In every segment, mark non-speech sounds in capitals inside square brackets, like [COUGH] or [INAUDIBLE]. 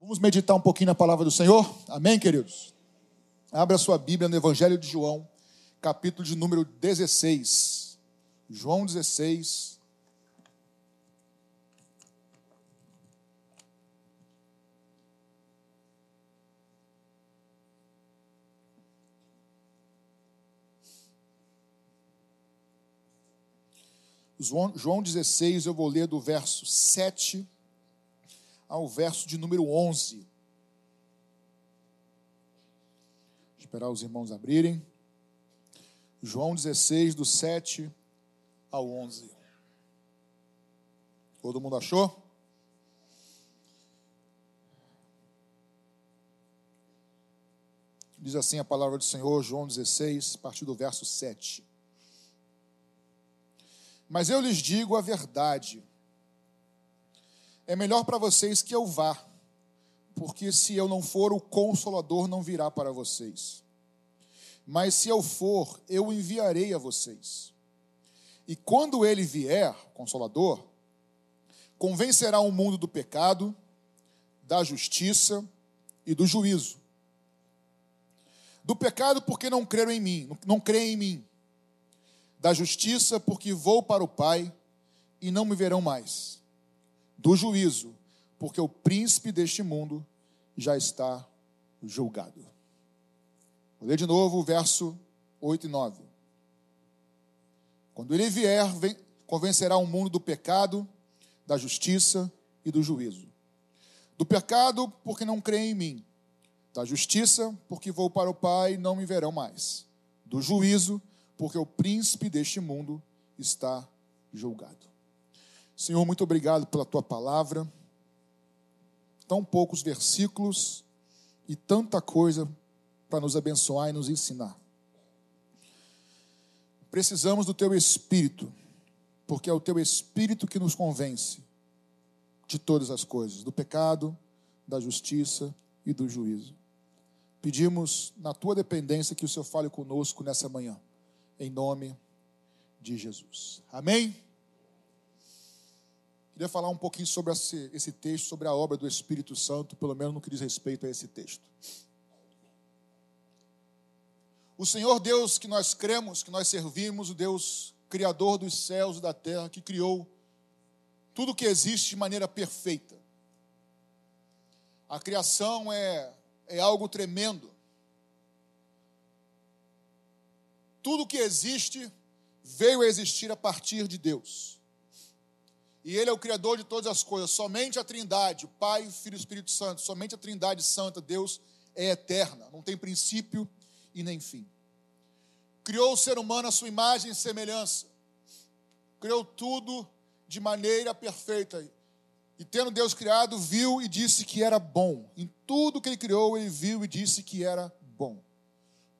Vamos meditar um pouquinho na palavra do Senhor? Amém, queridos? Abra sua Bíblia no Evangelho de João, capítulo de número 16. João 16. João 16, eu vou ler do verso 7 ao verso de número 11. Esperar os irmãos abrirem. João 16, do 7 ao 11. Todo mundo achou? Diz assim a palavra do Senhor, João 16, a partir do verso 7. Mas eu lhes digo a verdade é melhor para vocês que eu vá, porque se eu não for, o consolador não virá para vocês. Mas se eu for, eu enviarei a vocês. E quando ele vier, consolador, convencerá o mundo do pecado, da justiça e do juízo. Do pecado, porque não creram em mim, não creem em mim. Da justiça, porque vou para o Pai e não me verão mais do juízo, porque o príncipe deste mundo já está julgado. Vou ler de novo o verso 8 e 9. Quando ele vier, vem, convencerá o mundo do pecado, da justiça e do juízo. Do pecado, porque não creem em mim. Da justiça, porque vou para o Pai e não me verão mais. Do juízo, porque o príncipe deste mundo está julgado. Senhor, muito obrigado pela tua palavra. Tão poucos versículos e tanta coisa para nos abençoar e nos ensinar. Precisamos do teu espírito, porque é o teu espírito que nos convence de todas as coisas, do pecado, da justiça e do juízo. Pedimos na tua dependência que o Senhor fale conosco nessa manhã, em nome de Jesus. Amém? Queria falar um pouquinho sobre esse, esse texto, sobre a obra do Espírito Santo, pelo menos no que diz respeito a esse texto. O Senhor Deus que nós cremos, que nós servimos, o Deus Criador dos céus e da terra, que criou tudo que existe de maneira perfeita. A criação é, é algo tremendo. Tudo que existe veio a existir a partir de Deus. E Ele é o Criador de todas as coisas. Somente a Trindade, o Pai, Filho e Espírito Santo, somente a Trindade Santa, Deus, é eterna, não tem princípio e nem fim. Criou o ser humano à sua imagem e semelhança. Criou tudo de maneira perfeita. E tendo Deus criado, viu e disse que era bom. Em tudo que ele criou, ele viu e disse que era bom.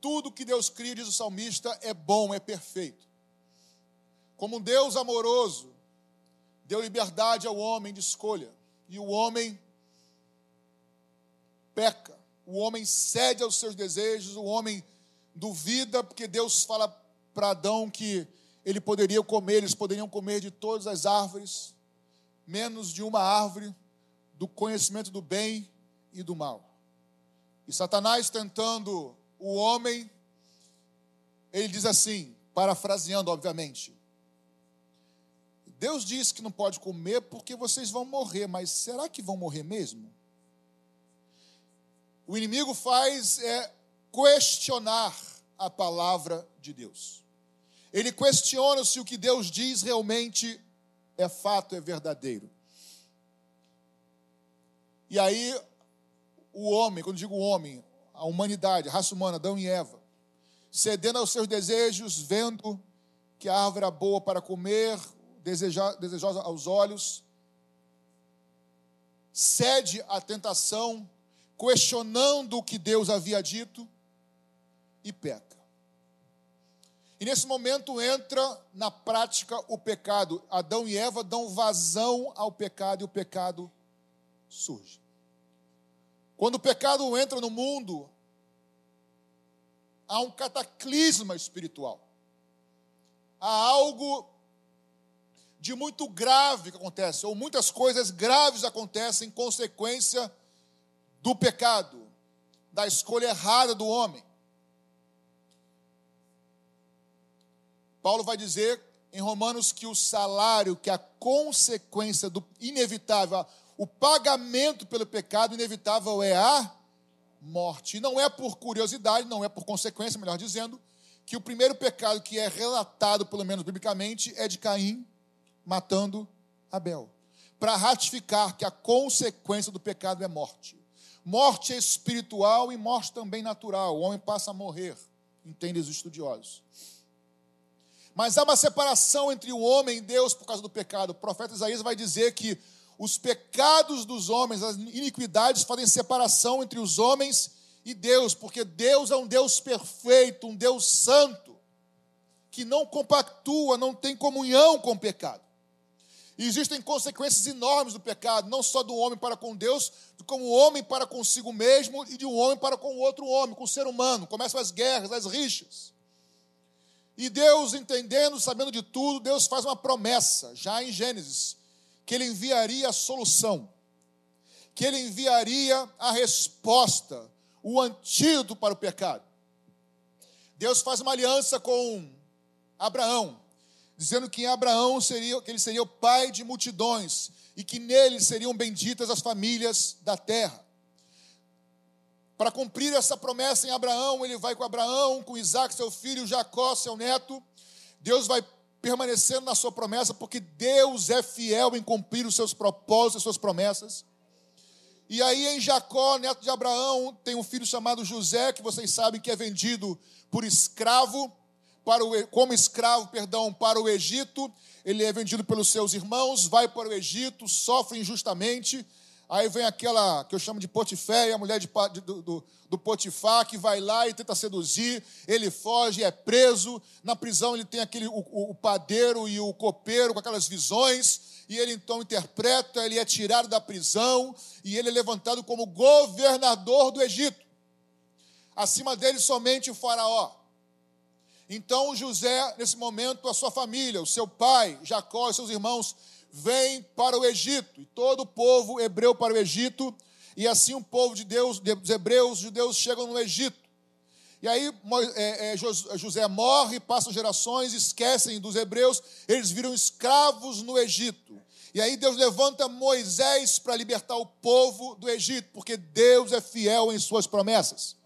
Tudo que Deus cria, diz o salmista, é bom, é perfeito. Como um Deus amoroso, deu liberdade ao homem de escolha. E o homem peca, o homem cede aos seus desejos, o homem duvida, porque Deus fala para Adão que ele poderia comer, eles poderiam comer de todas as árvores, menos de uma árvore do conhecimento do bem e do mal. E Satanás tentando o homem, ele diz assim, parafraseando, obviamente: Deus disse que não pode comer porque vocês vão morrer, mas será que vão morrer mesmo? O inimigo faz é questionar a palavra de Deus. Ele questiona se o que Deus diz realmente é fato, é verdadeiro. E aí, o homem, quando digo homem, a humanidade, a raça humana, Adão e Eva, cedendo aos seus desejos, vendo que a árvore era boa para comer, desejosa aos olhos, cede à tentação, questionando o que Deus havia dito e peca. E nesse momento entra na prática o pecado. Adão e Eva dão vazão ao pecado e o pecado surge. Quando o pecado entra no mundo, há um cataclisma espiritual. Há algo de muito grave que acontece, ou muitas coisas graves acontecem em consequência do pecado, da escolha errada do homem. Paulo vai dizer em Romanos que o salário, que a consequência do inevitável, o pagamento pelo pecado inevitável é a morte. E não é por curiosidade, não é por consequência, melhor dizendo, que o primeiro pecado que é relatado, pelo menos biblicamente, é de Caim matando Abel. Para ratificar que a consequência do pecado é morte. Morte espiritual e morte também natural. O homem passa a morrer, entendem os estudiosos. Mas há uma separação entre o homem e Deus por causa do pecado. O profeta Isaías vai dizer que os pecados dos homens, as iniquidades, fazem separação entre os homens e Deus, porque Deus é um Deus perfeito, um Deus santo, que não compactua, não tem comunhão com o pecado. E existem consequências enormes do pecado, não só do homem para com Deus, como o homem para consigo mesmo e de um homem para com outro homem, com o ser humano. Começam as guerras, as rixas. E Deus, entendendo, sabendo de tudo, Deus faz uma promessa, já em Gênesis, que Ele enviaria a solução, que Ele enviaria a resposta, o antídoto para o pecado. Deus faz uma aliança com Abraão, dizendo que em Abraão seria, que ele seria o pai de multidões e que nele seriam benditas as famílias da terra. Para cumprir essa promessa em Abraão, ele vai com Abraão, com Isaac, seu filho, Jacó, seu neto. Deus vai permanecendo na sua promessa, porque Deus é fiel em cumprir os seus propósitos, as suas promessas. E aí em Jacó, neto de Abraão, tem um filho chamado José, que vocês sabem que é vendido por escravo, para o, como escravo, perdão, para o Egito. Ele é vendido pelos seus irmãos, vai para o Egito, sofre injustamente, Aí vem aquela que eu chamo de Potifé, a mulher de, do, do, do, Potifar, que vai lá e tenta seduzir, ele foge, é preso. Na prisão ele tem aquele, o, o, padeiro e o copeiro com aquelas visões, e ele então interpreta, ele é tirado da prisão, e ele é levantado como governador do Egito. Acima dele somente o faraó. Então José, nesse momento, a sua família, o seu pai, Jacó e seus irmãos, vem para o Egito, e todo o povo hebreu para o Egito, e assim o povo de Deus, os hebreus, os judeus chegam no Egito. E aí é, é, José morre, passam gerações, esquecem dos hebreus, eles viram escravos no Egito. E aí Deus levanta Moisés para libertar o povo do Egito, porque Deus é fiel em suas promessas.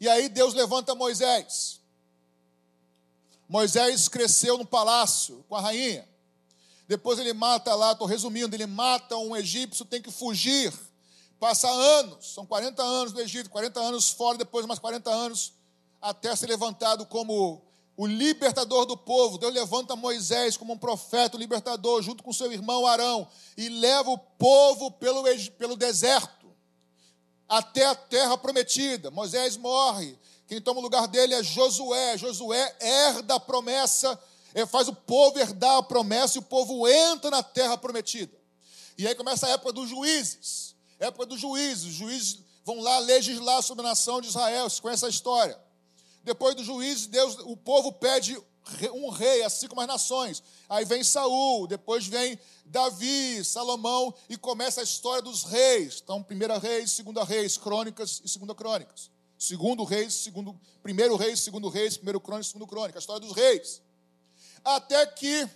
E aí Deus levanta Moisés. Moisés cresceu no palácio com a rainha. Depois ele mata lá, estou resumindo, ele mata um egípcio, tem que fugir. Passa anos, são 40 anos no Egito, 40 anos fora, depois mais 40 anos, até ser levantado como o libertador do povo. Deus levanta Moisés como um profeta, um libertador, junto com seu irmão Arão, e leva o povo pelo, pelo deserto, até a terra prometida. Moisés morre. Quem toma o lugar dele é Josué. Josué herda a promessa ele faz o povo herdar a promessa e o povo entra na terra prometida. E aí começa a época dos juízes. Época dos juízes. Os juízes vão lá legislar sobre a nação de Israel. Você conhece a história. Depois dos juízes, Deus, o povo pede um rei, assim como as nações. Aí vem Saul, depois vem Davi, Salomão, e começa a história dos reis. Então, primeira reis, segunda reis, crônicas e segunda crônicas. Segundo reis, segundo, primeiro reis, segundo reis, primeiro crônica, segundo crônica. A história dos reis. Até que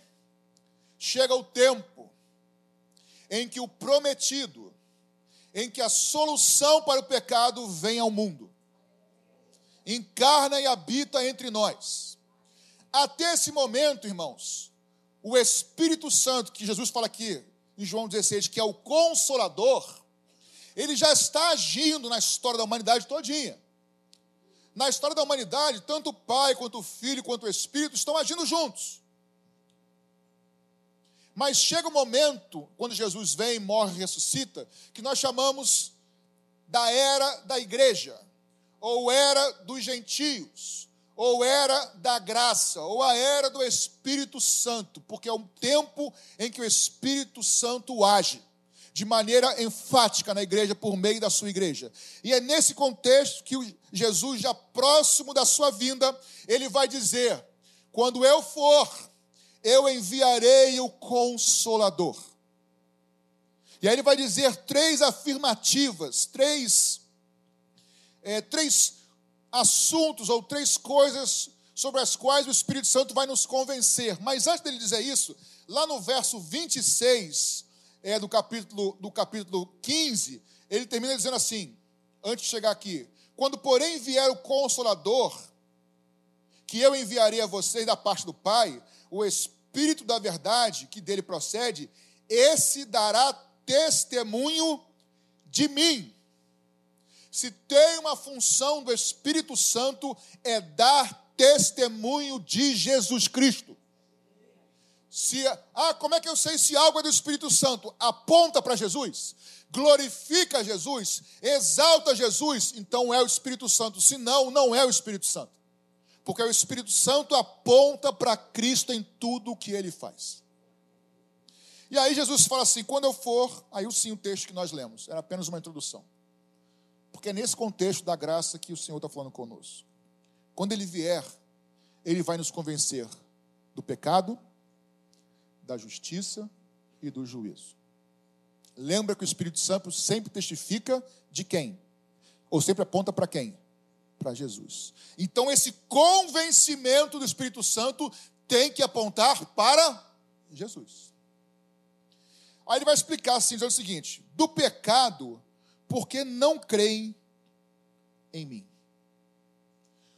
chega o tempo em que o prometido, em que a solução para o pecado vem ao mundo, encarna e habita entre nós. Até esse momento, irmãos, o Espírito Santo, que Jesus fala aqui em João 16, que é o consolador, ele já está agindo na história da humanidade todinha. Na história da humanidade, tanto o Pai, quanto o Filho, quanto o Espírito estão agindo juntos. Mas chega o momento, quando Jesus vem, morre ressuscita, que nós chamamos da era da igreja, ou era dos gentios, ou era da graça, ou a era do Espírito Santo, porque é um tempo em que o Espírito Santo age de maneira enfática na igreja por meio da sua igreja. E é nesse contexto que Jesus, já próximo da sua vinda, ele vai dizer: quando eu for, eu enviarei o consolador. E aí ele vai dizer três afirmativas, três, é, três assuntos ou três coisas sobre as quais o Espírito Santo vai nos convencer. Mas antes dele dizer isso, lá no verso 26 é, do, capítulo, do capítulo 15, ele termina dizendo assim, antes de chegar aqui: Quando, porém, vier o Consolador, que eu enviarei a vocês da parte do Pai, o Espírito da verdade, que dele procede, esse dará testemunho de mim. Se tem uma função do Espírito Santo, é dar testemunho de Jesus Cristo. Se, ah, como é que eu sei se algo é do Espírito Santo? Aponta para Jesus, glorifica Jesus, exalta Jesus, então é o Espírito Santo. Se não, não é o Espírito Santo. Porque o Espírito Santo aponta para Cristo em tudo o que ele faz. E aí Jesus fala assim: quando eu for, aí sim o texto que nós lemos, era apenas uma introdução. Porque é nesse contexto da graça que o Senhor está falando conosco. Quando ele vier, ele vai nos convencer do pecado, da justiça e do juízo. Lembra que o Espírito Santo sempre testifica de quem? Ou sempre aponta para quem? Para Jesus. Então, esse convencimento do Espírito Santo tem que apontar para Jesus. Aí ele vai explicar assim, dizendo o seguinte: do pecado, porque não creem em mim.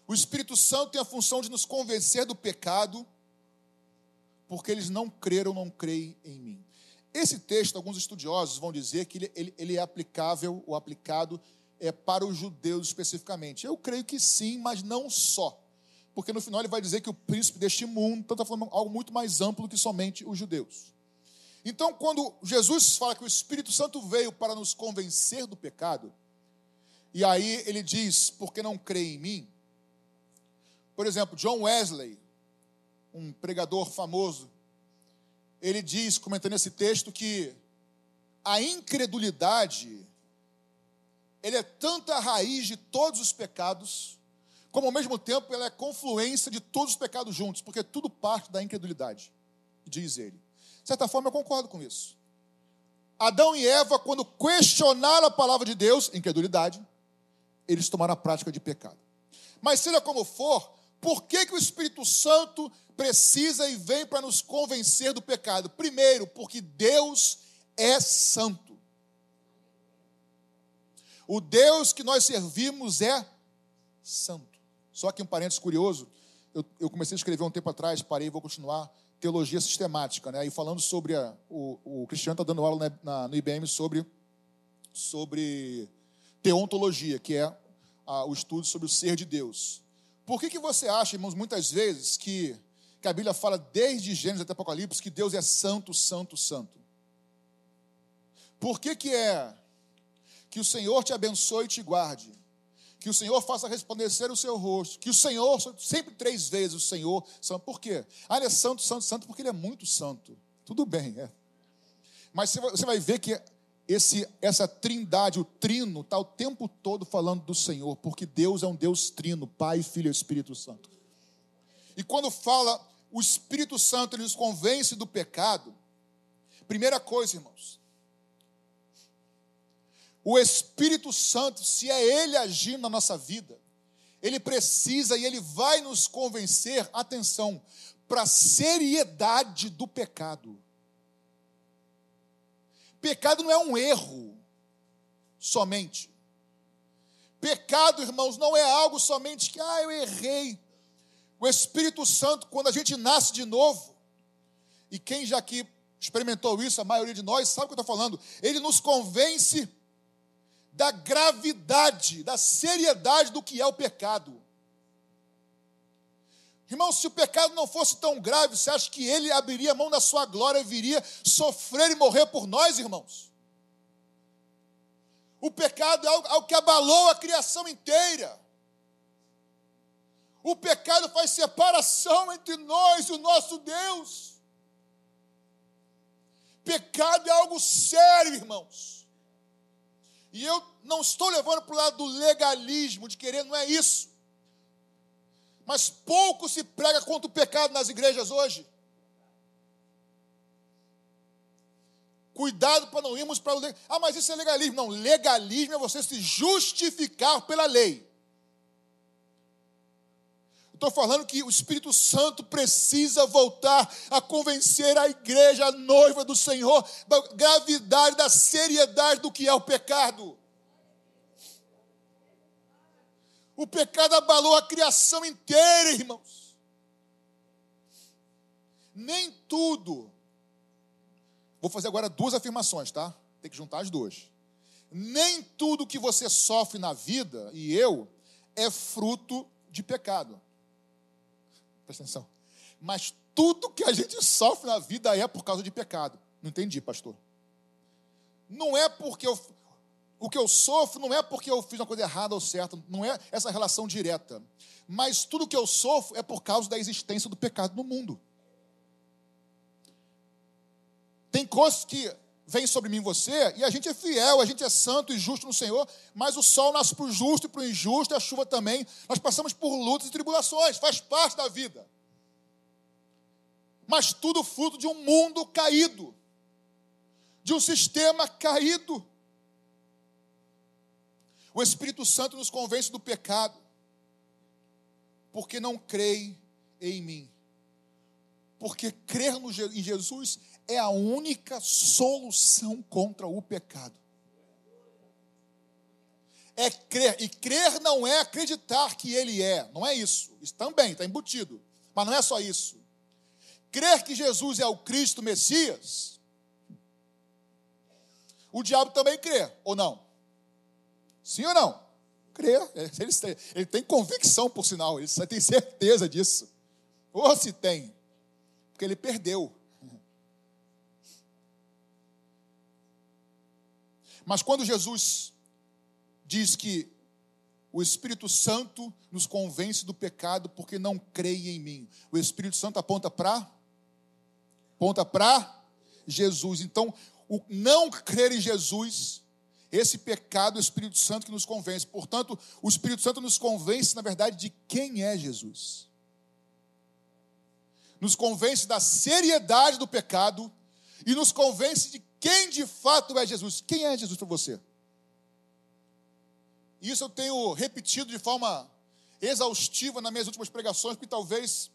O Espírito Santo tem a função de nos convencer do pecado, porque eles não creram, não creem em mim. Esse texto, alguns estudiosos vão dizer que ele, ele, ele é aplicável, ou aplicado, é para os judeus especificamente. Eu creio que sim, mas não só. Porque no final ele vai dizer que o príncipe deste mundo, então está falando algo muito mais amplo que somente os judeus. Então, quando Jesus fala que o Espírito Santo veio para nos convencer do pecado, e aí ele diz, porque não crê em mim? Por exemplo, John Wesley, um pregador famoso, ele diz, comentando esse texto, que a incredulidade ele é tanta raiz de todos os pecados, como ao mesmo tempo ela é confluência de todos os pecados juntos, porque tudo parte da incredulidade, diz ele. De certa forma, eu concordo com isso. Adão e Eva, quando questionaram a palavra de Deus, incredulidade, eles tomaram a prática de pecado. Mas seja como for, por que, que o Espírito Santo precisa e vem para nos convencer do pecado? Primeiro, porque Deus é santo. O Deus que nós servimos é santo. Só que um parênteses curioso, eu, eu comecei a escrever um tempo atrás, parei e vou continuar teologia sistemática, né? E falando sobre a, o, o Cristiano está dando aula na, na, no IBM sobre, sobre teontologia, que é a, o estudo sobre o ser de Deus. Por que, que você acha, irmãos, muitas vezes que, que a Bíblia fala desde Gênesis até Apocalipse que Deus é santo, santo, santo? Por que, que é que o Senhor te abençoe e te guarde? que o Senhor faça resplandecer o seu rosto, que o Senhor, sempre três vezes o Senhor, santo. Por quê? Ah, ele é santo, santo, santo, porque ele é muito santo. Tudo bem, é. Mas você vai ver que esse, essa trindade, o trino, está o tempo todo falando do Senhor, porque Deus é um Deus trino, Pai, Filho e Espírito Santo. E quando fala o Espírito Santo, ele nos convence do pecado, primeira coisa, irmãos, o Espírito Santo, se é Ele agindo na nossa vida, Ele precisa e Ele vai nos convencer, atenção, para a seriedade do pecado. Pecado não é um erro somente. Pecado, irmãos, não é algo somente que, ah, eu errei. O Espírito Santo, quando a gente nasce de novo, e quem já aqui experimentou isso, a maioria de nós sabe o que eu estou falando, ele nos convence da gravidade, da seriedade do que é o pecado. Irmão, se o pecado não fosse tão grave, você acha que ele abriria a mão da sua glória e viria sofrer e morrer por nós, irmãos? O pecado é algo, algo que abalou a criação inteira. O pecado faz separação entre nós e o nosso Deus. Pecado é algo sério, irmãos. E eu não estou levando para o lado do legalismo, de querer, não é isso. Mas pouco se prega contra o pecado nas igrejas hoje. Cuidado para não irmos para o. Ah, mas isso é legalismo. Não, legalismo é você se justificar pela lei. Estou falando que o Espírito Santo precisa voltar a convencer a igreja, a noiva do Senhor, da gravidade, da seriedade do que é o pecado. O pecado abalou a criação inteira, irmãos. Nem tudo. Vou fazer agora duas afirmações, tá? Tem que juntar as duas. Nem tudo que você sofre na vida, e eu, é fruto de pecado. Presta atenção. Mas tudo que a gente sofre na vida é por causa de pecado. Não entendi, pastor. Não é porque eu, o que eu sofro não é porque eu fiz uma coisa errada ou certa, não é essa relação direta. Mas tudo que eu sofro é por causa da existência do pecado no mundo. Tem coisas que vêm sobre mim e você, e a gente é fiel, a gente é santo e justo no Senhor, mas o sol nasce para o justo e para o injusto, e a chuva também. Nós passamos por lutas e tribulações, faz parte da vida. Mas tudo fruto de um mundo caído, de um sistema caído. O Espírito Santo nos convence do pecado, porque não creem em mim. Porque crer no, em Jesus é a única solução contra o pecado. É crer, e crer não é acreditar que Ele é, não é isso. Isso também está embutido, mas não é só isso. Crer que Jesus é o Cristo Messias, o diabo também crê, ou não? Sim ou não? Crê. Ele, ele tem convicção, por sinal, ele tem certeza disso. Ou se tem, porque ele perdeu. Mas quando Jesus diz que o Espírito Santo nos convence do pecado porque não creem em mim, o Espírito Santo aponta para aponta para Jesus. Então, o não crer em Jesus, esse pecado, o Espírito Santo que nos convence. Portanto, o Espírito Santo nos convence, na verdade, de quem é Jesus. Nos convence da seriedade do pecado e nos convence de quem de fato é Jesus? Quem é Jesus para você? Isso eu tenho repetido de forma exaustiva nas minhas últimas pregações, porque talvez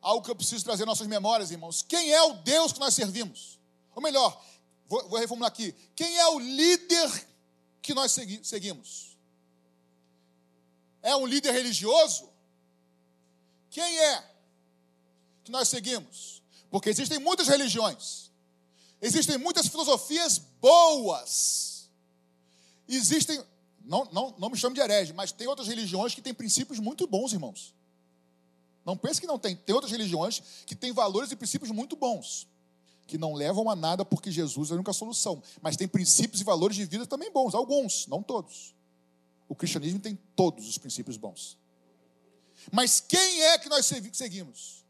algo que eu preciso trazer nossas memórias, irmãos. Quem é o Deus que nós servimos? Ou melhor, vou, vou reformular aqui: quem é o líder que nós segui, seguimos? É um líder religioso? Quem é que nós seguimos? Porque existem muitas religiões. Existem muitas filosofias boas. Existem, não, não, não me chame de herege, mas tem outras religiões que têm princípios muito bons, irmãos. Não pense que não tem. Tem outras religiões que têm valores e princípios muito bons, que não levam a nada porque Jesus é a única solução. Mas tem princípios e valores de vida também bons, alguns, não todos. O cristianismo tem todos os princípios bons. Mas quem é que nós seguimos?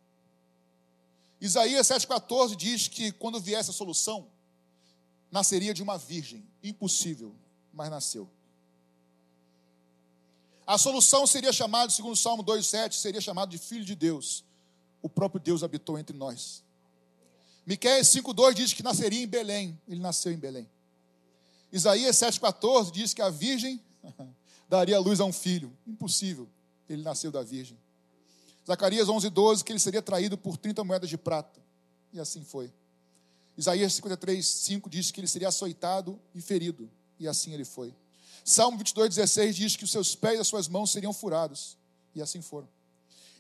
Isaías 7,14 diz que quando viesse a solução, nasceria de uma virgem. Impossível, mas nasceu. A solução seria chamada, segundo o Salmo 2,7, seria chamado de Filho de Deus. O próprio Deus habitou entre nós. Miqueias 5,2 diz que nasceria em Belém. Ele nasceu em Belém. Isaías 7,14 diz que a virgem [LAUGHS] daria luz a um filho. Impossível. Ele nasceu da virgem. Zacarias 11, 12, que ele seria traído por 30 moedas de prata. E assim foi. Isaías 53, 5 diz que ele seria açoitado e ferido. E assim ele foi. Salmo 22, 16 diz que os seus pés e as suas mãos seriam furados. E assim foram.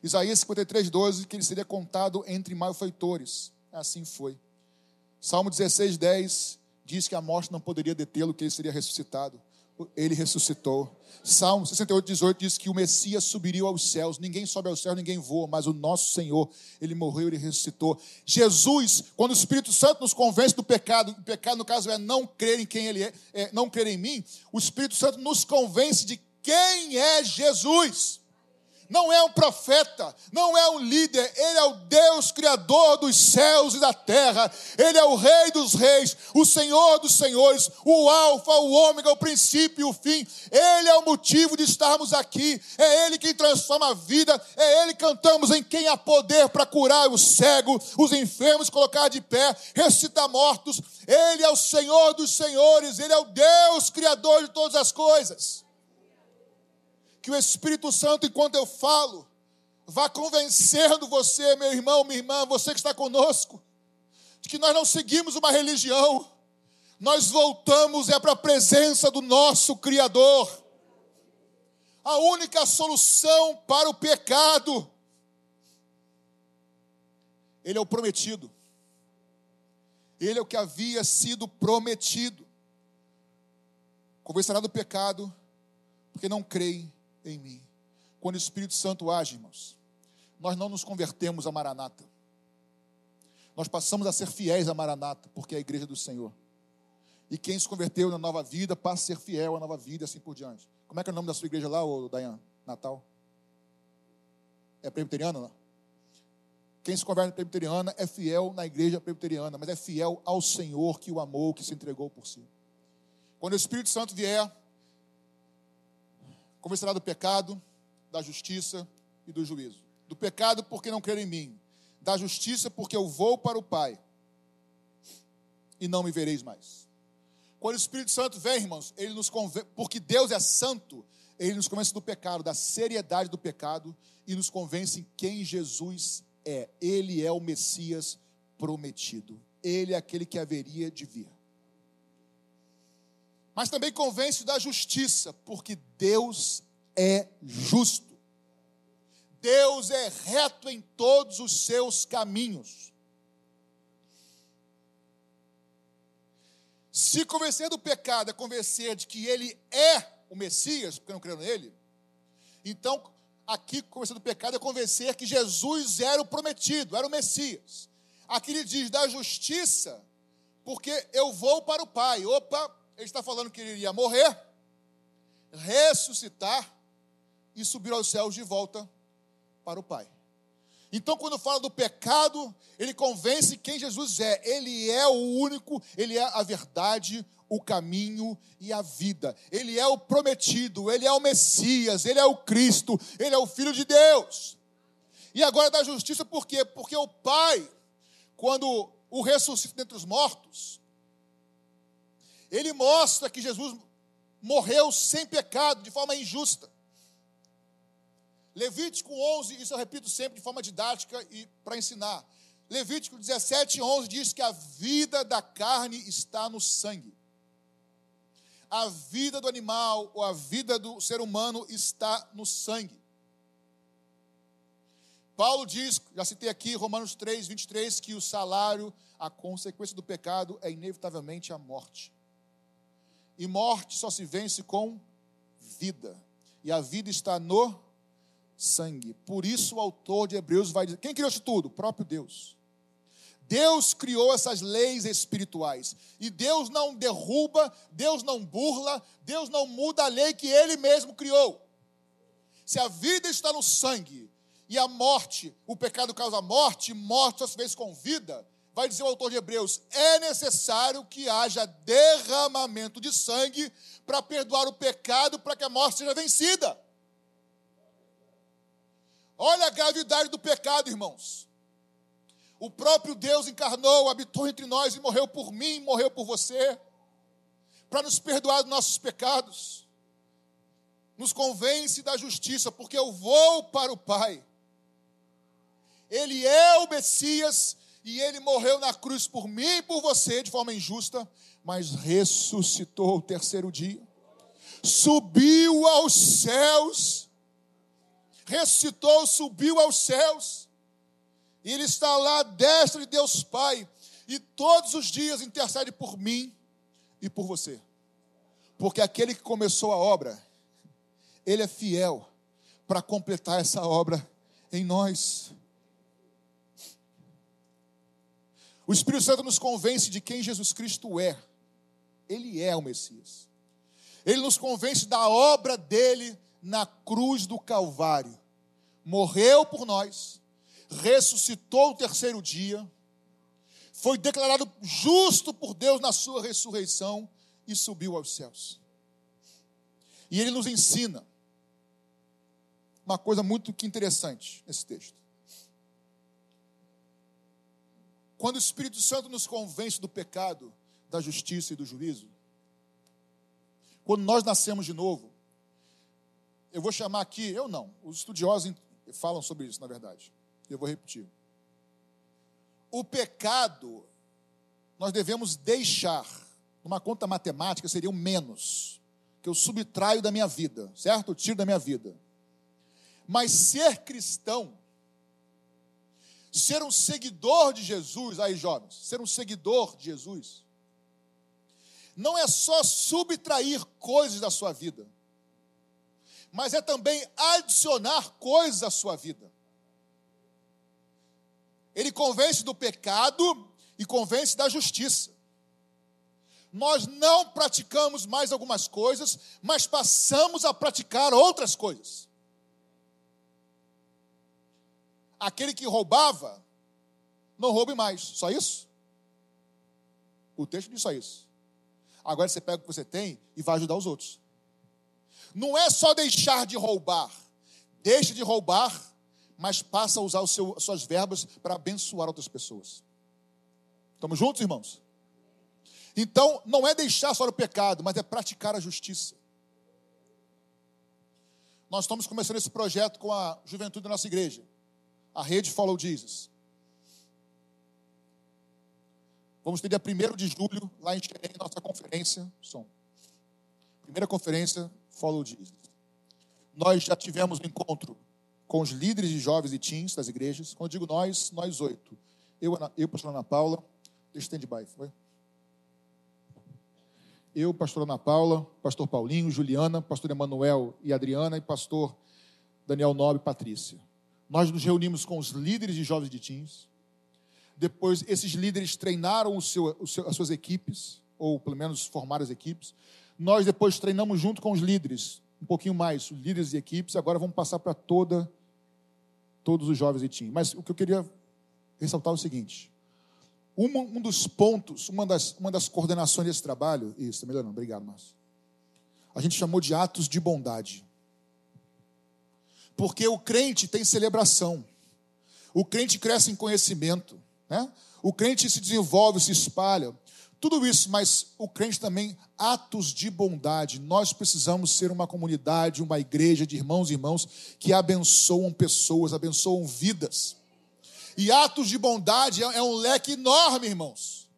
Isaías 53, 12, que ele seria contado entre malfeitores. Assim foi. Salmo 16, 10 diz que a morte não poderia detê-lo, que ele seria ressuscitado ele ressuscitou. Salmo 68, 18 diz que o Messias subiria aos céus. Ninguém sobe aos céus, ninguém voa, mas o nosso Senhor, ele morreu, ele ressuscitou. Jesus, quando o Espírito Santo nos convence do pecado, o pecado no caso é não crer em quem ele é, é não crer em mim, o Espírito Santo nos convence de quem é Jesus. Não é um profeta, não é um líder, ele é o Deus criador dos céus e da terra, ele é o Rei dos reis, o Senhor dos senhores, o Alfa, o Ômega, o princípio e o fim. Ele é o motivo de estarmos aqui, é ele quem transforma a vida, é ele que cantamos em quem há poder para curar o cego, os enfermos, colocar de pé, ressuscitar mortos. Ele é o Senhor dos senhores, ele é o Deus criador de todas as coisas que o Espírito Santo, enquanto eu falo, vá convencendo você, meu irmão, minha irmã, você que está conosco, de que nós não seguimos uma religião, nós voltamos é para a presença do nosso Criador. A única solução para o pecado, Ele é o prometido, Ele é o que havia sido prometido. Convencerá do pecado, porque não creem em mim. Quando o Espírito Santo age, irmãos, nós não nos convertemos a Maranata. Nós passamos a ser fiéis a Maranata, porque é a igreja do Senhor. E quem se converteu na nova vida passa a ser fiel à nova vida e assim por diante. Como é que é o nome da sua igreja lá, ô Dayan? Natal? É presbiteriana lá? Quem se converte presbiteriana é fiel na igreja presbiteriana, mas é fiel ao Senhor que o amou, que se entregou por si. Quando o Espírito Santo vier, Convencerá do pecado, da justiça e do juízo. Do pecado, porque não crer em mim. Da justiça, porque eu vou para o Pai e não me vereis mais. Quando o Espírito Santo vem, irmãos, ele nos convence, porque Deus é santo, ele nos convence do pecado, da seriedade do pecado e nos convence em quem Jesus é. Ele é o Messias prometido. Ele é aquele que haveria de vir mas também convence da justiça, porque Deus é justo. Deus é reto em todos os seus caminhos. Se convencer do pecado é convencer de que ele é o Messias, porque não creio nele, então aqui convencer do pecado é convencer que Jesus era o prometido, era o Messias. Aqui ele diz da justiça, porque eu vou para o Pai. Opa, ele está falando que ele iria morrer, ressuscitar e subir aos céus de volta para o Pai. Então, quando fala do pecado, ele convence quem Jesus é. Ele é o único, ele é a verdade, o caminho e a vida. Ele é o prometido, ele é o Messias, ele é o Cristo, ele é o Filho de Deus. E agora da justiça, por quê? Porque o Pai, quando o ressuscita dentre os mortos, ele mostra que Jesus morreu sem pecado, de forma injusta. Levítico 11, isso eu repito sempre de forma didática e para ensinar. Levítico 17, 11 diz que a vida da carne está no sangue. A vida do animal ou a vida do ser humano está no sangue. Paulo diz, já citei aqui, Romanos 3, 23, que o salário, a consequência do pecado é inevitavelmente a morte. E morte só se vence com vida. E a vida está no sangue. Por isso o autor de Hebreus vai dizer: quem criou isso tudo? O próprio Deus. Deus criou essas leis espirituais. E Deus não derruba, Deus não burla, Deus não muda a lei que Ele mesmo criou. Se a vida está no sangue e a morte, o pecado causa morte, morte só se vence com vida, vai dizer o autor de Hebreus: é necessário que haja derramamento de sangue para perdoar o pecado, para que a morte seja vencida. Olha a gravidade do pecado, irmãos. O próprio Deus encarnou, habitou entre nós e morreu por mim, morreu por você, para nos perdoar dos nossos pecados. Nos convence da justiça, porque eu vou para o Pai. Ele é o Messias e ele morreu na cruz por mim e por você de forma injusta, mas ressuscitou o terceiro dia, subiu aos céus, ressuscitou, subiu aos céus, e ele está lá à destra de Deus Pai, e todos os dias intercede por mim e por você, porque aquele que começou a obra, ele é fiel para completar essa obra em nós. O Espírito Santo nos convence de quem Jesus Cristo é. Ele é o Messias. Ele nos convence da obra dele na cruz do Calvário. morreu por nós, ressuscitou o terceiro dia, foi declarado justo por Deus na sua ressurreição e subiu aos céus. E ele nos ensina uma coisa muito interessante nesse texto. Quando o Espírito Santo nos convence do pecado, da justiça e do juízo, quando nós nascemos de novo, eu vou chamar aqui, eu não, os estudiosos falam sobre isso, na verdade. Eu vou repetir. O pecado, nós devemos deixar, numa conta matemática, seria um menos, que eu subtraio da minha vida, certo? Eu tiro da minha vida. Mas ser cristão Ser um seguidor de Jesus, aí jovens, ser um seguidor de Jesus, não é só subtrair coisas da sua vida, mas é também adicionar coisas à sua vida. Ele convence do pecado e convence da justiça. Nós não praticamos mais algumas coisas, mas passamos a praticar outras coisas. Aquele que roubava, não roube mais. Só isso? O texto diz só isso. Agora você pega o que você tem e vai ajudar os outros. Não é só deixar de roubar. Deixe de roubar, mas passa a usar seu, suas verbas para abençoar outras pessoas. Estamos juntos, irmãos? Então, não é deixar só o pecado, mas é praticar a justiça. Nós estamos começando esse projeto com a juventude da nossa igreja a rede Follow Jesus. Vamos ter dia 1 de julho, lá em Xerém, nossa conferência. Som. Primeira conferência, Follow Jesus. Nós já tivemos um encontro com os líderes de jovens e teens das igrejas. Quando digo nós, nós oito. Eu, eu pastor Ana Paula, deixa stand-by, foi? Eu, pastor Ana Paula, pastor Paulinho, Juliana, pastor Emanuel e Adriana, e pastor Daniel Nobre e Patrícia. Nós nos reunimos com os líderes de jovens de teens. Depois, esses líderes treinaram seu, seu, as suas equipes, ou pelo menos formaram as equipes. Nós depois treinamos junto com os líderes, um pouquinho mais, líderes de equipes. Agora vamos passar para toda, todos os jovens de teens. Mas o que eu queria ressaltar é o seguinte: um dos pontos, uma das, uma das coordenações desse trabalho, isso, tá melhorando, obrigado, Márcio. A gente chamou de atos de bondade. Porque o crente tem celebração, o crente cresce em conhecimento, né? o crente se desenvolve, se espalha, tudo isso, mas o crente também, atos de bondade. Nós precisamos ser uma comunidade, uma igreja de irmãos e irmãos que abençoam pessoas, abençoam vidas. E atos de bondade é, é um leque enorme, irmãos.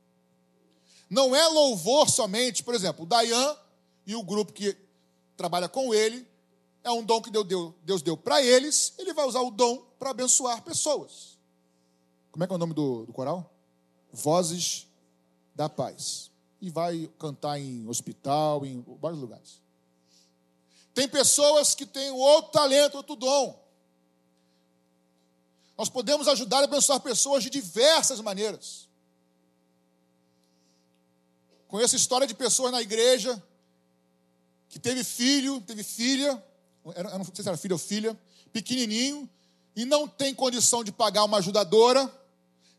Não é louvor somente, por exemplo, o Dayan e o grupo que trabalha com ele é um dom que Deus deu para eles, ele vai usar o dom para abençoar pessoas. Como é que é o nome do, do coral? Vozes da Paz. E vai cantar em hospital, em vários lugares. Tem pessoas que têm outro talento, outro dom. Nós podemos ajudar a abençoar pessoas de diversas maneiras. Conheço história de pessoas na igreja que teve filho, teve filha, era, não sei se era filho ou filha, pequenininho, e não tem condição de pagar uma ajudadora,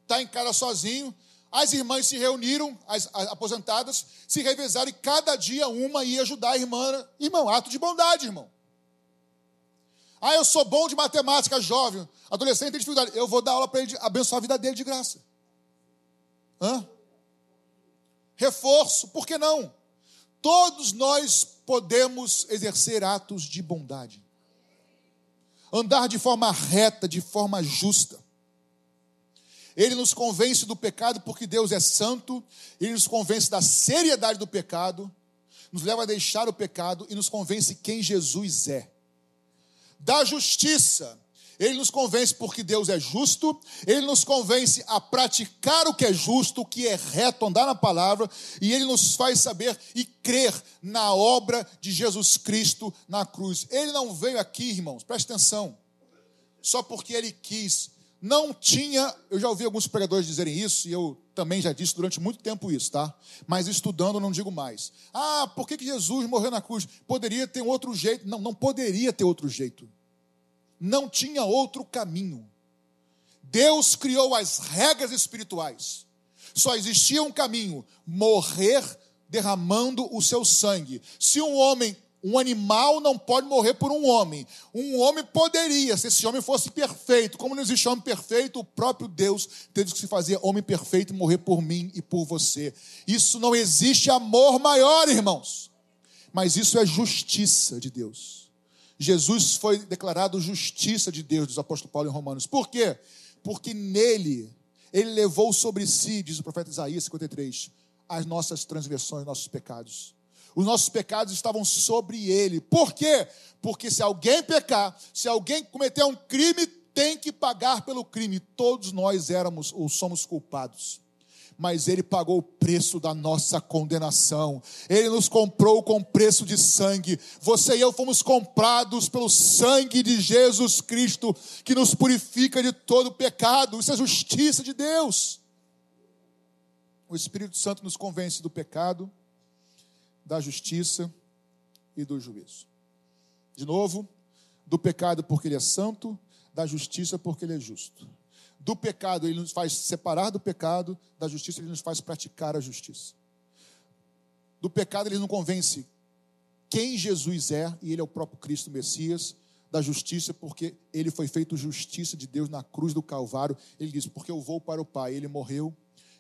está em casa sozinho. As irmãs se reuniram, as, as, aposentadas, se revezaram e cada dia uma ia ajudar a irmã. Irmão, ato de bondade, irmão. Ah, eu sou bom de matemática, jovem, adolescente tem dificuldade. Eu vou dar aula para ele, abençoar a vida dele de graça. Hã? Reforço, por que não? Todos nós podemos exercer atos de bondade. Andar de forma reta, de forma justa. Ele nos convence do pecado porque Deus é santo, ele nos convence da seriedade do pecado, nos leva a deixar o pecado e nos convence quem Jesus é. Da justiça, ele nos convence porque Deus é justo, ele nos convence a praticar o que é justo, o que é reto, andar na palavra, e ele nos faz saber e crer na obra de Jesus Cristo na cruz. Ele não veio aqui, irmãos, preste atenção, só porque ele quis. Não tinha, eu já ouvi alguns pregadores dizerem isso, e eu também já disse durante muito tempo isso, tá? Mas estudando não digo mais. Ah, por que Jesus morreu na cruz? Poderia ter outro jeito? Não, não poderia ter outro jeito. Não tinha outro caminho. Deus criou as regras espirituais. Só existia um caminho: morrer derramando o seu sangue. Se um homem, um animal não pode morrer por um homem. Um homem poderia, se esse homem fosse perfeito. Como não existe homem perfeito, o próprio Deus teve que se fazer homem perfeito e morrer por mim e por você. Isso não existe amor maior, irmãos. Mas isso é justiça de Deus. Jesus foi declarado justiça de Deus, diz o apóstolo Paulo em Romanos. Por quê? Porque nele, ele levou sobre si, diz o profeta Isaías 53, as nossas transgressões, nossos pecados. Os nossos pecados estavam sobre ele. Por quê? Porque se alguém pecar, se alguém cometer um crime, tem que pagar pelo crime. Todos nós éramos ou somos culpados mas Ele pagou o preço da nossa condenação. Ele nos comprou com preço de sangue. Você e eu fomos comprados pelo sangue de Jesus Cristo, que nos purifica de todo pecado. Isso é justiça de Deus. O Espírito Santo nos convence do pecado, da justiça e do juízo. De novo, do pecado porque Ele é santo, da justiça porque Ele é justo do pecado, ele nos faz separar do pecado, da justiça, ele nos faz praticar a justiça. Do pecado, ele nos convence quem Jesus é, e ele é o próprio Cristo Messias, da justiça, porque ele foi feito justiça de Deus na cruz do Calvário. Ele diz: Porque eu vou para o Pai. Ele morreu,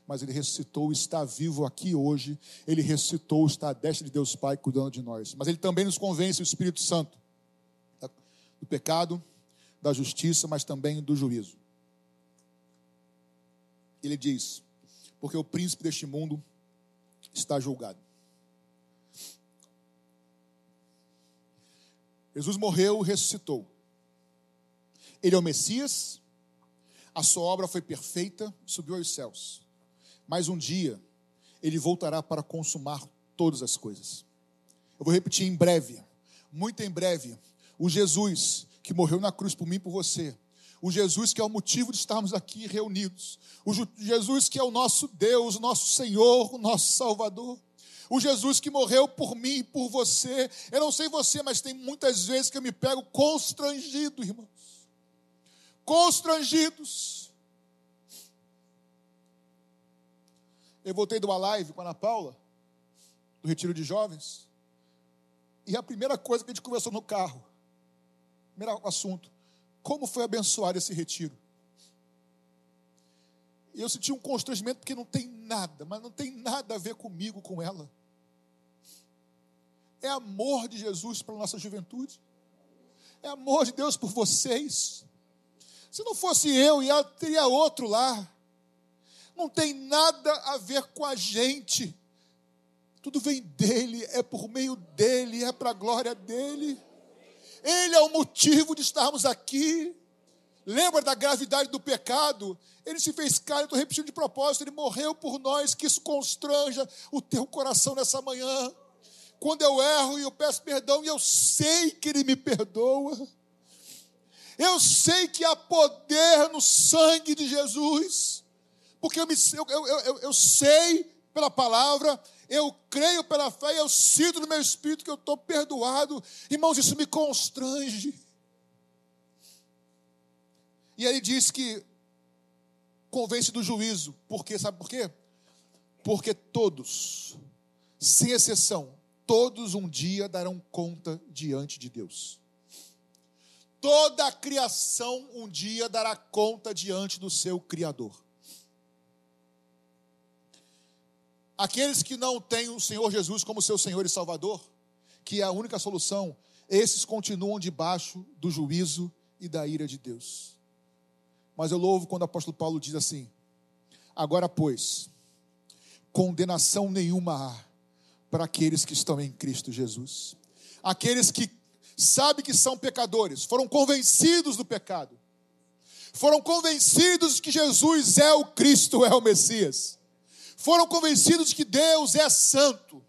mas ele ressuscitou, está vivo aqui hoje. Ele ressuscitou, está à destra de Deus Pai, cuidando de nós. Mas ele também nos convence, o Espírito Santo, do pecado, da justiça, mas também do juízo ele diz: Porque o príncipe deste mundo está julgado. Jesus morreu e ressuscitou. Ele é o Messias, a sua obra foi perfeita, subiu aos céus. Mas um dia ele voltará para consumar todas as coisas. Eu vou repetir em breve, muito em breve, o Jesus que morreu na cruz por mim e por você, o Jesus que é o motivo de estarmos aqui reunidos, o Jesus que é o nosso Deus, o nosso Senhor, o nosso Salvador, o Jesus que morreu por mim e por você. Eu não sei você, mas tem muitas vezes que eu me pego constrangido, irmãos. Constrangidos. Eu voltei de uma live com a Ana Paula, do Retiro de Jovens, e a primeira coisa que a gente conversou no carro, primeiro assunto, como foi abençoado esse retiro. E eu senti um constrangimento porque não tem nada, mas não tem nada a ver comigo, com ela. É amor de Jesus para nossa juventude. É amor de Deus por vocês. Se não fosse eu e ela, teria outro lá. Não tem nada a ver com a gente. Tudo vem dele, é por meio dele, é para a glória dele. Ele é o motivo de estarmos aqui. Lembra da gravidade do pecado? Ele se fez carne, estou repetindo de propósito, ele morreu por nós, que isso constranja o teu coração nessa manhã. Quando eu erro e eu peço perdão, e eu sei que ele me perdoa. Eu sei que há poder no sangue de Jesus, porque eu, me, eu, eu, eu, eu sei pela palavra eu creio pela fé eu sinto no meu espírito que eu estou perdoado. Irmãos, isso me constrange. E ele diz que convence do juízo. Por quê? Sabe por quê? Porque todos, sem exceção, todos um dia darão conta diante de Deus. Toda a criação um dia dará conta diante do seu Criador. Aqueles que não têm o Senhor Jesus como seu Senhor e Salvador, que é a única solução, esses continuam debaixo do juízo e da ira de Deus. Mas eu louvo quando o apóstolo Paulo diz assim: Agora, pois, condenação nenhuma há para aqueles que estão em Cristo Jesus. Aqueles que sabem que são pecadores, foram convencidos do pecado, foram convencidos que Jesus é o Cristo, é o Messias foram convencidos de que Deus é santo.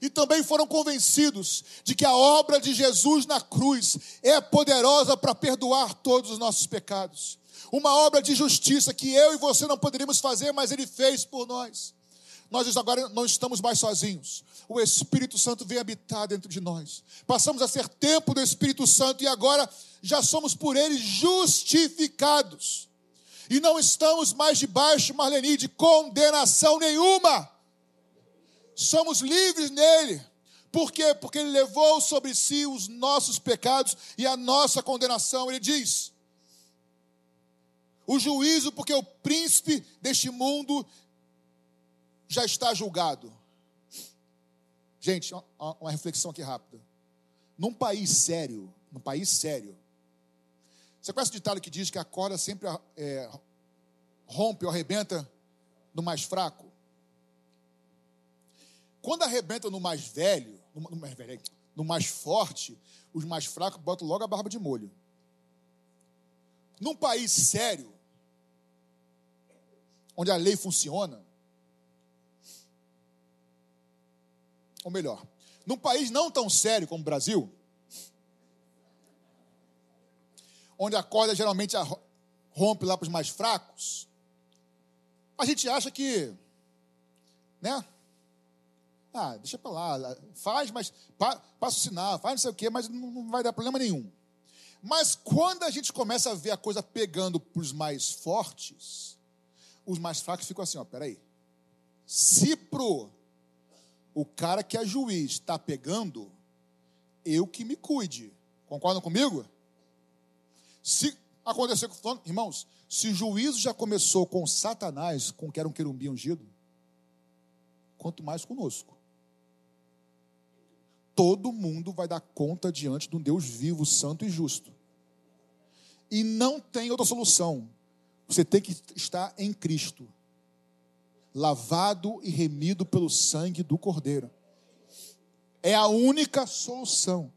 E também foram convencidos de que a obra de Jesus na cruz é poderosa para perdoar todos os nossos pecados. Uma obra de justiça que eu e você não poderíamos fazer, mas Ele fez por nós. nós agora não estamos mais sozinhos. O Espírito Santo vem habitar dentro de nós. Passamos a ser tempo do Espírito Santo e agora já somos por ele justificados. E não estamos mais debaixo, Marlene, de condenação nenhuma. Somos livres nele. Por quê? Porque ele levou sobre si os nossos pecados e a nossa condenação. Ele diz: o juízo, porque o príncipe deste mundo já está julgado. Gente, uma reflexão aqui rápida. Num país sério, num país sério, você conhece o ditado que diz que a corda sempre é, rompe ou arrebenta no mais fraco? Quando arrebenta no mais velho, no, no mais velho, no mais forte, os mais fracos botam logo a barba de molho. Num país sério, onde a lei funciona, ou melhor, num país não tão sério como o Brasil, onde a corda geralmente rompe lá para os mais fracos, a gente acha que, né? Ah, deixa para lá, faz, mas passa o sinal, faz não sei o quê, mas não, não vai dar problema nenhum. Mas quando a gente começa a ver a coisa pegando para os mais fortes, os mais fracos ficam assim, ó, peraí. Se pro o cara que é juiz está pegando, eu que me cuide. Concordam comigo? Se acontecer com fulano, irmãos, se o juízo já começou com Satanás, com que era um querumbi ungido, quanto mais conosco. Todo mundo vai dar conta diante de um Deus vivo, santo e justo. E não tem outra solução. Você tem que estar em Cristo lavado e remido pelo sangue do Cordeiro. É a única solução.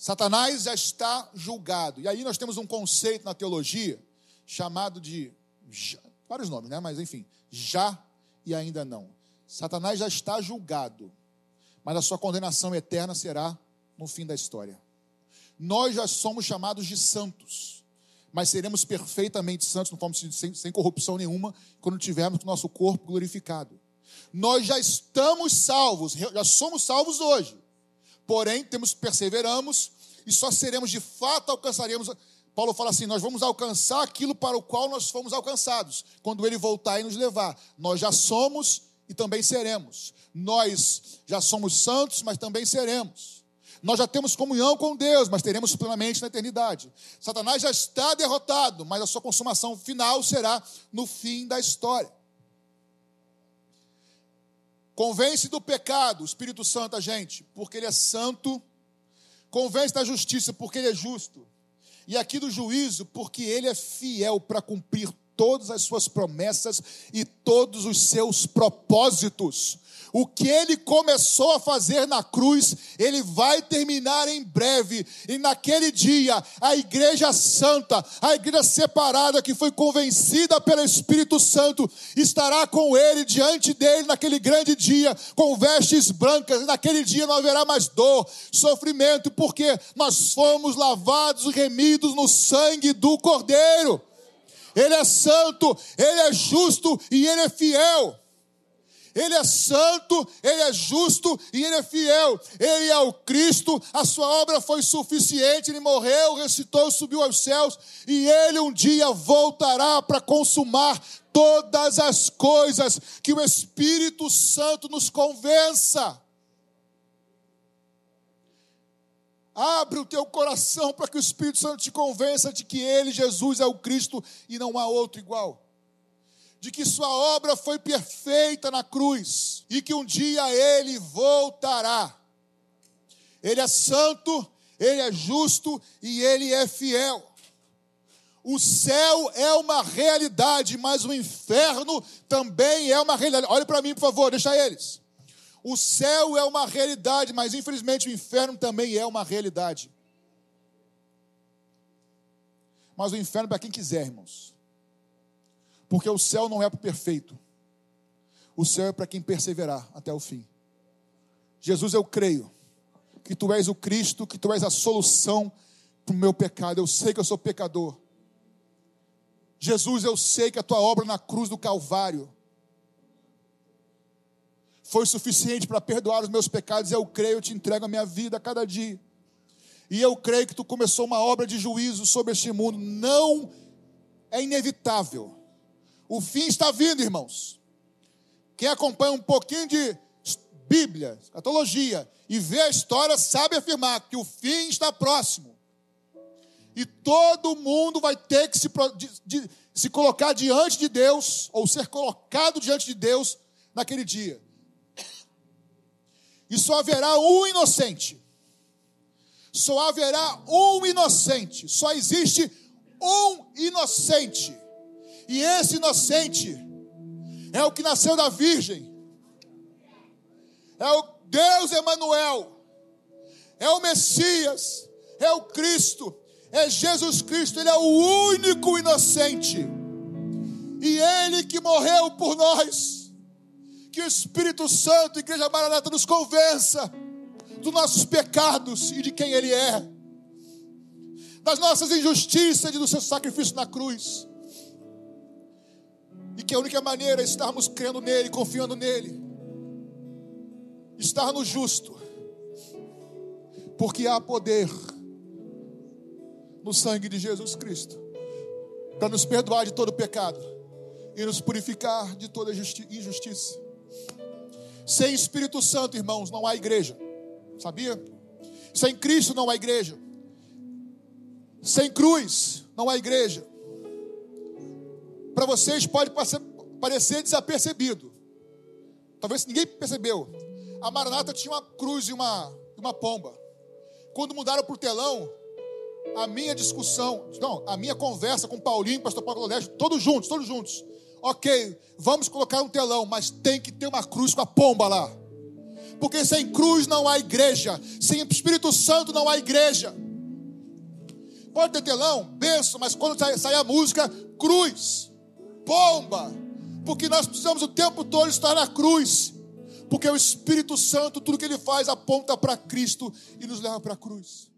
Satanás já está julgado. E aí nós temos um conceito na teologia chamado de vários nomes, né? Mas enfim, já e ainda não. Satanás já está julgado, mas a sua condenação eterna será no fim da história. Nós já somos chamados de santos mas seremos perfeitamente santos, não fomos sem, sem corrupção nenhuma, quando tivermos o nosso corpo glorificado. Nós já estamos salvos, já somos salvos hoje. Porém, temos perseveramos e só seremos de fato alcançaremos. Paulo fala assim: nós vamos alcançar aquilo para o qual nós fomos alcançados, quando ele voltar e nos levar. Nós já somos e também seremos. Nós já somos santos, mas também seremos. Nós já temos comunhão com Deus, mas teremos plenamente na eternidade. Satanás já está derrotado, mas a sua consumação final será no fim da história. Convence do pecado, o Espírito Santo, a gente, porque ele é santo. Convence da justiça, porque ele é justo. E aqui do juízo, porque ele é fiel para cumprir todas as suas promessas e todos os seus propósitos. O que ele começou a fazer na cruz, ele vai terminar em breve. E naquele dia, a igreja santa, a igreja separada que foi convencida pelo Espírito Santo, estará com ele diante dele naquele grande dia, com vestes brancas. E naquele dia não haverá mais dor, sofrimento, porque nós fomos lavados e remidos no sangue do Cordeiro. Ele é santo, ele é justo e ele é fiel. Ele é santo, ele é justo e ele é fiel. Ele é o Cristo, a sua obra foi suficiente. Ele morreu, ressuscitou, subiu aos céus e ele um dia voltará para consumar todas as coisas que o Espírito Santo nos convença. Abre o teu coração para que o Espírito Santo te convença de que ele, Jesus, é o Cristo e não há outro igual de que sua obra foi perfeita na cruz e que um dia ele voltará. Ele é santo, ele é justo e ele é fiel. O céu é uma realidade, mas o inferno também é uma realidade. Olhe para mim, por favor, deixa eles. O céu é uma realidade, mas infelizmente o inferno também é uma realidade. Mas o inferno é para quem quiser, irmãos. Porque o céu não é para o perfeito. O céu é para quem perseverar até o fim. Jesus, eu creio que tu és o Cristo, que tu és a solução para o meu pecado. Eu sei que eu sou pecador. Jesus, eu sei que a tua obra na cruz do Calvário foi suficiente para perdoar os meus pecados. Eu creio, eu te entrego a minha vida a cada dia. E eu creio que tu começou uma obra de juízo sobre este mundo. Não é inevitável. O fim está vindo, irmãos. Quem acompanha um pouquinho de Bíblia, catologia, e vê a história, sabe afirmar que o fim está próximo. E todo mundo vai ter que se, de, se colocar diante de Deus, ou ser colocado diante de Deus naquele dia. E só haverá um inocente. Só haverá um inocente. Só existe um inocente. E esse inocente é o que nasceu da Virgem é o Deus Emanuel, é o Messias, é o Cristo, é Jesus Cristo, ele é o único inocente. E ele que morreu por nós. Que o Espírito Santo, Igreja Maranata, nos convença dos nossos pecados e de quem ele é. Das nossas injustiças e do seu sacrifício na cruz. E que a única maneira é estarmos crendo nele, confiando nele estar no justo, porque há poder no sangue de Jesus Cristo para nos perdoar de todo pecado e nos purificar de toda injustiça. Sem Espírito Santo, irmãos, não há igreja, sabia? Sem Cristo não há igreja. Sem cruz não há igreja. Para vocês pode parecer desapercebido. Talvez ninguém percebeu. A Maranata tinha uma cruz e uma, uma pomba. Quando mudaram para o telão, a minha discussão, não, a minha conversa com Paulinho, pastor Paulo Leste, todos juntos, todos juntos. Ok, vamos colocar um telão, mas tem que ter uma cruz com a pomba lá. Porque sem cruz não há igreja, sem Espírito Santo não há igreja. Pode ter telão, benção, mas quando sai a música, cruz, pomba. Porque nós precisamos o tempo todo estar na cruz. Porque o Espírito Santo, tudo que ele faz aponta para Cristo e nos leva para a cruz.